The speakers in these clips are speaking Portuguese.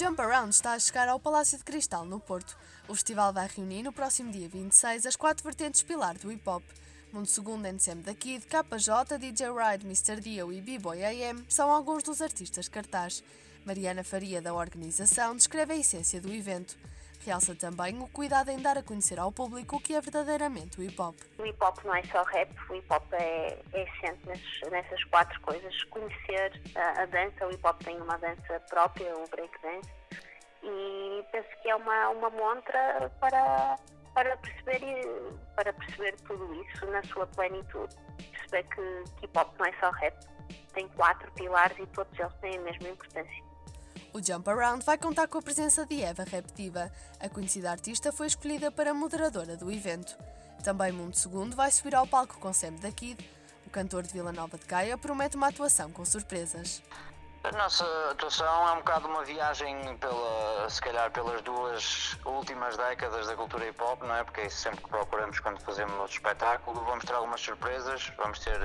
Jump Around está a chegar ao Palácio de Cristal, no Porto. O festival vai reunir no próximo dia 26 as quatro vertentes pilar do hip hop. Mundo Segundo, NCM da Kid, KJ, DJ Ride, Mr. Dio e B-Boy AM são alguns dos artistas cartaz. Mariana Faria, da organização, descreve a essência do evento. Realça também o cuidado em dar a conhecer ao público o que é verdadeiramente o hip hop. O hip hop não é só rap, o hip hop é, é essente nessas, nessas quatro coisas. Conhecer a, a, dança, o hip hop tem uma dança própria, o break dance, e penso que é uma, uma montra para, para, perceber, para perceber tudo isso na sua plenitude. Perceber que, que hip hop não é só rap, tem quatro pilares e todos eles têm a mesma importância. O Jump Around vai contar com a presença de Eva Reptiva. A conhecida artista foi escolhida para moderadora do evento. Também Mundo Segundo vai subir ao palco com Sam da Kid. O cantor de Vila Nova de Gaia promete uma atuação com surpresas. A nossa atuação é um bocado uma viagem pela, se calhar pelas duas últimas décadas da cultura hip hop, não é? Porque é isso sempre que procuramos quando fazemos o espetáculo. Vamos ter algumas surpresas, vamos ter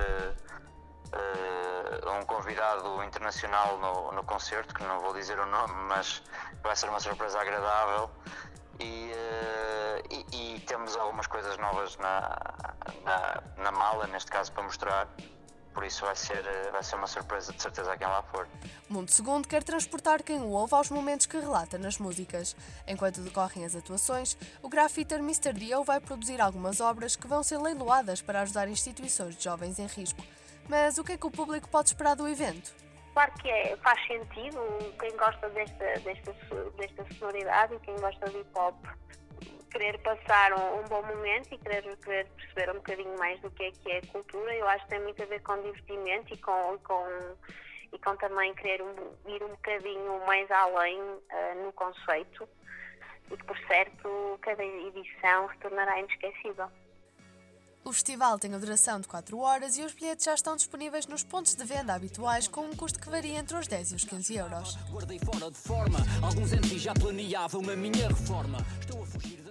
uh, um convidado internacional no, no concerto, que não vou dizer o nome, mas vai ser uma surpresa agradável. E, uh, e, e temos algumas coisas novas na, na, na mala, neste caso, para mostrar por isso vai ser, eh, vai ser uma surpresa de certeza a quem lá for. Mundo Segundo quer transportar quem o ouve aos momentos que relata nas músicas. Enquanto decorrem as atuações, o grafiter Mr. Dio vai produzir algumas obras que vão ser leiloadas para ajudar instituições de jovens em risco. Mas o que é que o público pode esperar do evento? Claro que é, faz sentido, quem gosta desta, desta, desta sonoridade e quem gosta de hip hop querer passar um, um, bom momento e querer, querer perceber um bocadinho mais do que é que é cultura. Eu acho que tem muito a ver com divertimento e com, com, e com também querer um, ir um bocadinho mais além uh, no conceito e que, por certo, cada edição se tornará inesquecível. O festival tem a duração de 4 horas e os bilhetes já estão disponíveis nos pontos de venda habituais com um custo que varia entre os 10 e os 15 euros. Guardei fora de forma, alguns já planeavam a minha reforma. Estou a fugir